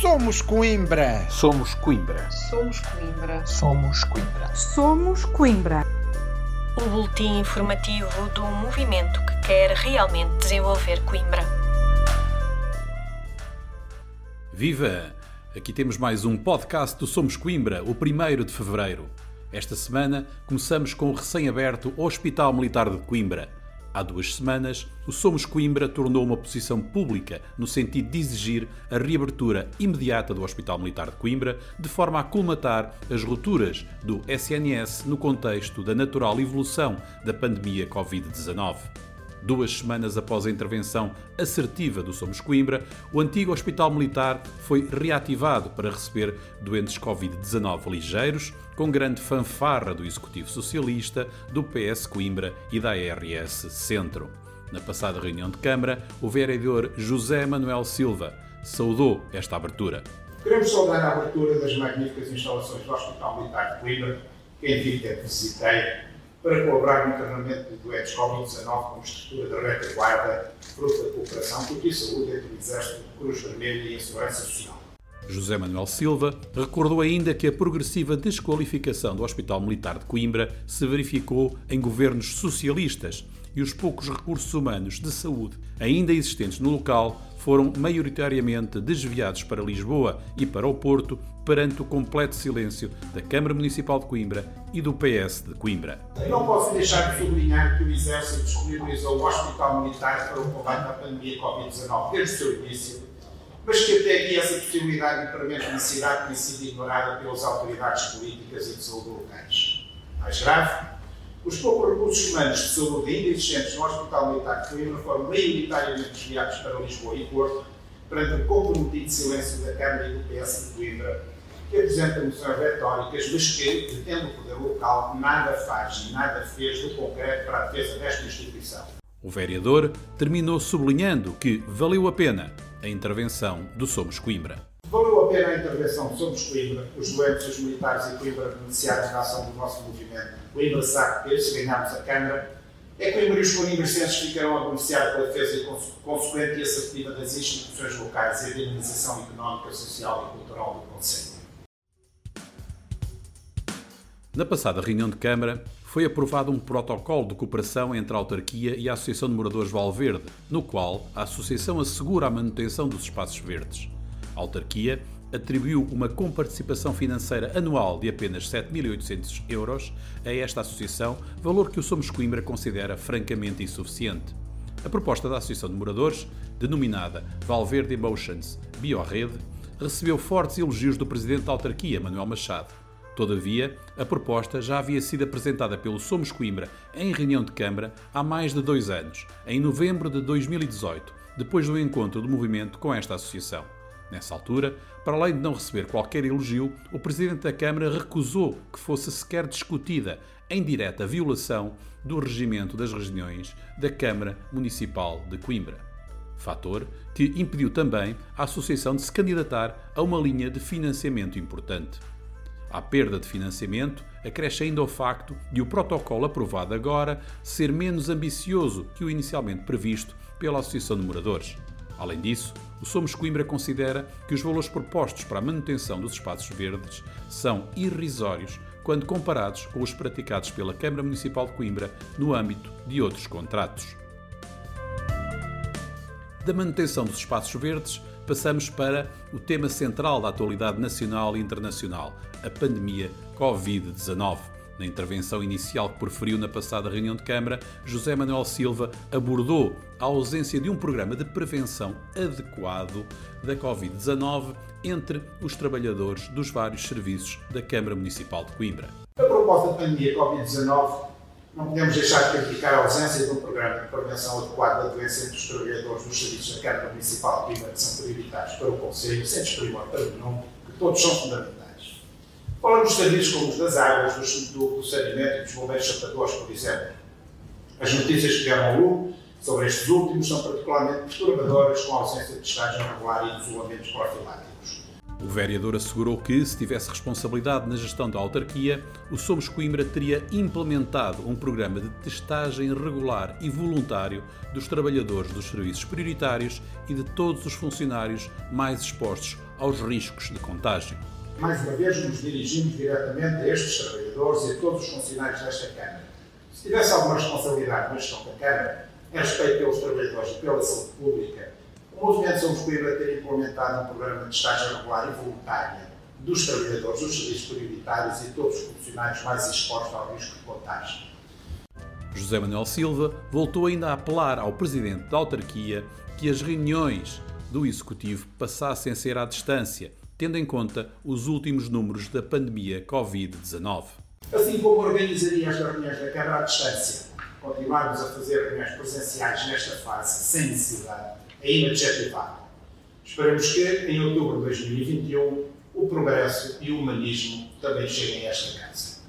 Somos Coimbra. Somos Coimbra. Somos Coimbra. Somos Coimbra. Somos Coimbra. O boletim informativo do movimento que quer realmente desenvolver Coimbra. Viva! Aqui temos mais um podcast do Somos Coimbra, o primeiro de fevereiro. Esta semana começamos com o recém-aberto Hospital Militar de Coimbra. Há duas semanas, o Somos Coimbra tornou uma posição pública no sentido de exigir a reabertura imediata do Hospital Militar de Coimbra, de forma a colmatar as rupturas do SNS no contexto da natural evolução da pandemia Covid-19. Duas semanas após a intervenção assertiva do Somos Coimbra, o antigo Hospital Militar foi reativado para receber doentes Covid-19 ligeiros, com grande fanfarra do Executivo Socialista, do PS Coimbra e da ARS Centro. Na passada reunião de Câmara, o vereador José Manuel Silva saudou esta abertura. Queremos saudar a abertura das magníficas instalações do Hospital Militar de Coimbra, que enfim que visitei, para colaborar no internamento de doentes Covid-19 como estrutura de retaguarda, fruto da cooperação, porque e saúde entre o Exército, Cruz Vermelha e a Segurança Social. José Manuel Silva recordou ainda que a progressiva desqualificação do Hospital Militar de Coimbra se verificou em governos socialistas e os poucos recursos humanos de saúde ainda existentes no local foram maioritariamente desviados para Lisboa e para o Porto perante o completo silêncio da Câmara Municipal de Coimbra e do PS de Coimbra. Não posso deixar de sublinhar que o Exército disponibilizou o Hospital Militar para o combate à pandemia Covid-19 desde o seu início, mas que até aqui essa possibilidade de premente necessidade tem sido ignorada pelas autoridades políticas e de saúde locais. Mais grave, os poucos recursos humanos saúde ainda existentes no Hospital Militar Coimbra foram maioritariamente desviados para Lisboa e Porto, perante o comprometido silêncio da Câmara e do PS de Coimbra, que apresenta moções retóricas, mas que, detendo o poder local, nada faz e nada fez do concreto para a defesa desta instituição. O vereador terminou sublinhando que valeu a pena a intervenção do Somos Coimbra. A intervenção do Somos Coimbra, os doentes, os militares e Coimbra beneficiaram da ação do nosso movimento. Coimbra que, se ganharmos a Câmara, é Coimbra e os coimbrenses ficarão a beneficiar pela defesa consequente e assertiva das instituições locais e a dinamização económica, social e cultural do Conselho. Na passada reunião de Câmara, foi aprovado um protocolo de cooperação entre a autarquia e a Associação de Moradores Valverde, no qual a associação assegura a manutenção dos espaços verdes. A autarquia atribuiu uma comparticipação financeira anual de apenas 7.800 euros a esta associação, valor que o Somos Coimbra considera francamente insuficiente. A proposta da Associação de Moradores, denominada Valverde Emotions Biorrede, recebeu fortes elogios do presidente da autarquia, Manuel Machado. Todavia, a proposta já havia sido apresentada pelo Somos Coimbra em reunião de Câmara há mais de dois anos, em novembro de 2018, depois do encontro do movimento com esta associação. Nessa altura, para além de não receber qualquer elogio, o Presidente da Câmara recusou que fosse sequer discutida, em direta violação do regimento das reuniões da Câmara Municipal de Coimbra. Fator que impediu também a Associação de se candidatar a uma linha de financiamento importante. À perda de financiamento, acresce ainda o facto de o protocolo aprovado agora ser menos ambicioso que o inicialmente previsto pela Associação de Moradores. Além disso, o Somos Coimbra considera que os valores propostos para a manutenção dos espaços verdes são irrisórios quando comparados com os praticados pela Câmara Municipal de Coimbra no âmbito de outros contratos. Da manutenção dos espaços verdes, passamos para o tema central da atualidade nacional e internacional, a pandemia Covid-19. Na intervenção inicial que proferiu na passada reunião de Câmara, José Manuel Silva abordou a ausência de um programa de prevenção adequado da Covid-19 entre os trabalhadores dos vários serviços da Câmara Municipal de Coimbra. A proposta da pandemia Covid-19 não podemos deixar de criticar a ausência de um programa de prevenção adequado da doença entre os trabalhadores dos serviços da Câmara Municipal de Coimbra que são prioritários para o Conselho, sem desprimor para nenhum, que todos são fundamentais. Falamos dos serviços como os das águas, do, do, do saneamento e dos bombeiros sapatores, por exemplo. As notícias que deram ao lucro sobre estes últimos são particularmente perturbadoras com a ausência de a regular e de isolamentos profiláticos. O vereador assegurou que, se tivesse responsabilidade na gestão da autarquia, o Somos Coimbra teria implementado um programa de testagem regular e voluntário dos trabalhadores dos serviços prioritários e de todos os funcionários mais expostos aos riscos de contágio. Mais uma vez, nos dirigimos diretamente a estes trabalhadores e a todos os funcionários desta Câmara. Se tivesse alguma responsabilidade na gestão da Câmara, em respeito pelos trabalhadores e pela saúde pública, o Movimento Somos Coimbra ter implementado um programa de estágio regular e voluntária dos trabalhadores dos serviços prioritários e todos os funcionários mais expostos ao risco de contágio. José Manuel Silva voltou ainda a apelar ao presidente da autarquia que as reuniões do Executivo passassem a ser à distância, tendo em conta os últimos números da pandemia Covid-19. Assim como organizaria as reuniões da Câmara à distância, continuarmos a fazer reuniões presenciais nesta fase sem necessidade é inadjetivável. Esperemos que, em outubro de 2021, o progresso e o humanismo também cheguem a esta casa.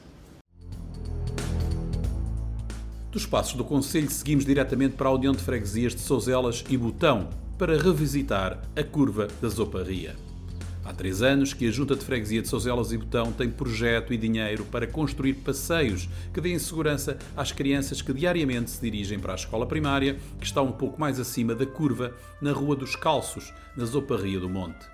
Dos passos do Conselho, seguimos diretamente para a União de Freguesias de Souzelas e Botão para revisitar a curva da Zoparria. Há três anos que a Junta de Freguesia de Souzelas e Botão tem projeto e dinheiro para construir passeios que deem segurança às crianças que diariamente se dirigem para a escola primária, que está um pouco mais acima da curva, na Rua dos Calços, na Zoparria do Monte.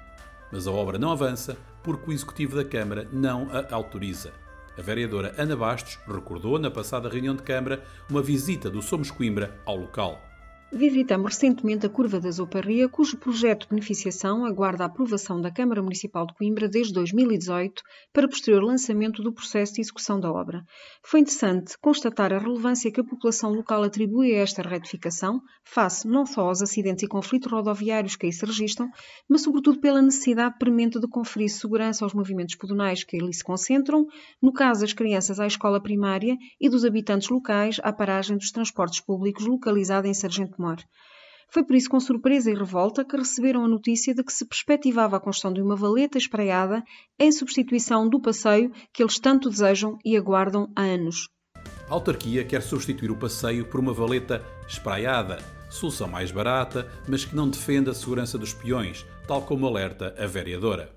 Mas a obra não avança porque o Executivo da Câmara não a autoriza. A vereadora Ana Bastos recordou na passada reunião de Câmara uma visita do Somos Coimbra ao local. Visitamos recentemente a Curva da Zoparria, cujo projeto de beneficiação aguarda a aprovação da Câmara Municipal de Coimbra desde 2018 para posterior lançamento do processo de execução da obra. Foi interessante constatar a relevância que a população local atribui a esta retificação, face não só aos acidentes e conflitos rodoviários que aí se registram, mas sobretudo pela necessidade premente de conferir segurança aos movimentos pedonais que ali se concentram, no caso das crianças à escola primária e dos habitantes locais à paragem dos transportes públicos localizada em Sargento Foi por isso com surpresa e revolta que receberam a notícia de que se perspectivava a construção de uma valeta espraiada em substituição do passeio que eles tanto desejam e aguardam há anos. A autarquia quer substituir o passeio por uma valeta espraiada, solução mais barata, mas que não defende a segurança dos peões, tal como alerta a vereadora.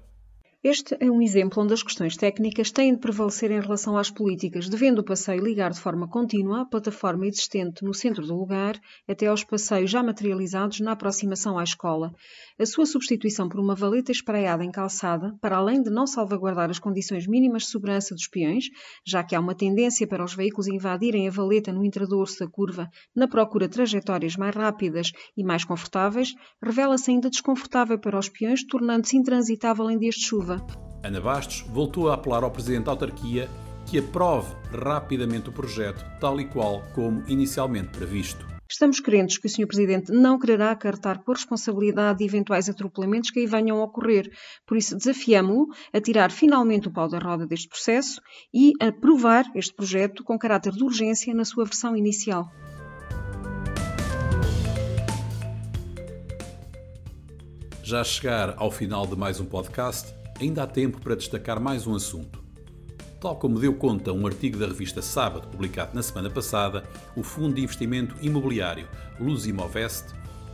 Este é um exemplo onde as questões técnicas têm de prevalecer em relação às políticas, devendo o passeio ligar de forma contínua a plataforma existente no centro do lugar até aos passeios já materializados na aproximação à escola. A sua substituição por uma valeta espraiada em calçada, para além de não salvaguardar as condições mínimas de segurança dos peões, já que há uma tendência para os veículos invadirem a valeta no intradorso da curva na procura de trajetórias mais rápidas e mais confortáveis, revela-se ainda desconfortável para os peões, tornando-se intransitável em dias de chuva. Ana Bastos voltou a apelar ao Presidente da autarquia que aprove rapidamente o projeto, tal e qual como inicialmente previsto. Estamos crentes que o Sr. Presidente não quererá acartar por responsabilidade de eventuais atropelamentos que aí venham a ocorrer. Por isso, desafiamo-o a tirar finalmente o pau da roda deste processo e a aprovar este projeto com caráter de urgência na sua versão inicial. Já chegar ao final de mais um podcast, ainda há tempo para destacar mais um assunto. Tal como deu conta um artigo da revista Sábado, publicado na semana passada, o Fundo de Investimento Imobiliário Lusimovest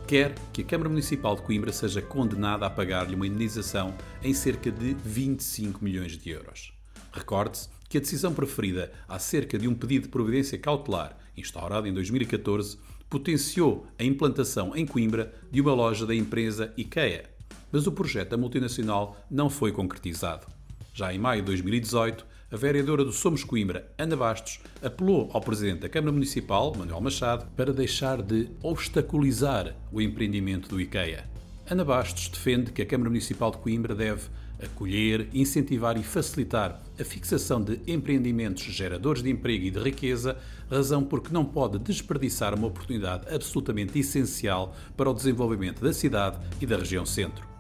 quer que a Câmara Municipal de Coimbra seja condenada a pagar-lhe uma indenização em cerca de 25 milhões de euros. Recorde-se que a decisão preferida acerca de um pedido de providência cautelar, instaurado em 2014, potenciou a implantação em Coimbra de uma loja da empresa IKEA, mas o projeto da multinacional não foi concretizado. Já em maio de 2018, a vereadora do Somos Coimbra, Ana Bastos, apelou ao presidente da Câmara Municipal, Manuel Machado, para deixar de obstaculizar o empreendimento do IKEA. Ana Bastos defende que a Câmara Municipal de Coimbra deve acolher, incentivar e facilitar a fixação de empreendimentos geradores de emprego e de riqueza, razão porque não pode desperdiçar uma oportunidade absolutamente essencial para o desenvolvimento da cidade e da região centro.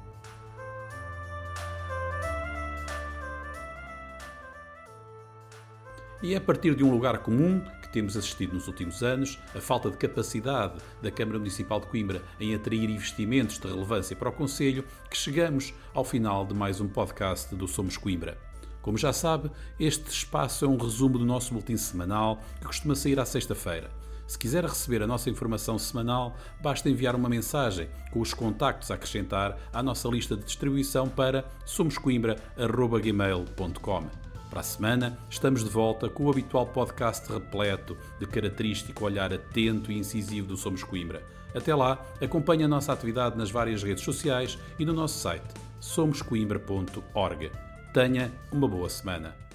E é a partir de um lugar comum que temos assistido nos últimos anos, a falta de capacidade da Câmara Municipal de Coimbra em atrair investimentos de relevância para o Conselho, que chegamos ao final de mais um podcast do Somos Coimbra. Como já sabe, este espaço é um resumo do nosso boletim semanal que costuma sair à sexta-feira. Se quiser receber a nossa informação semanal, basta enviar uma mensagem com os contactos a acrescentar à nossa lista de distribuição para somoscoimbra.gmail.com. Para a semana, estamos de volta com o habitual podcast repleto de característico olhar atento e incisivo do Somos Coimbra. Até lá, acompanhe a nossa atividade nas várias redes sociais e no nosso site somoscoimbra.org. Tenha uma boa semana.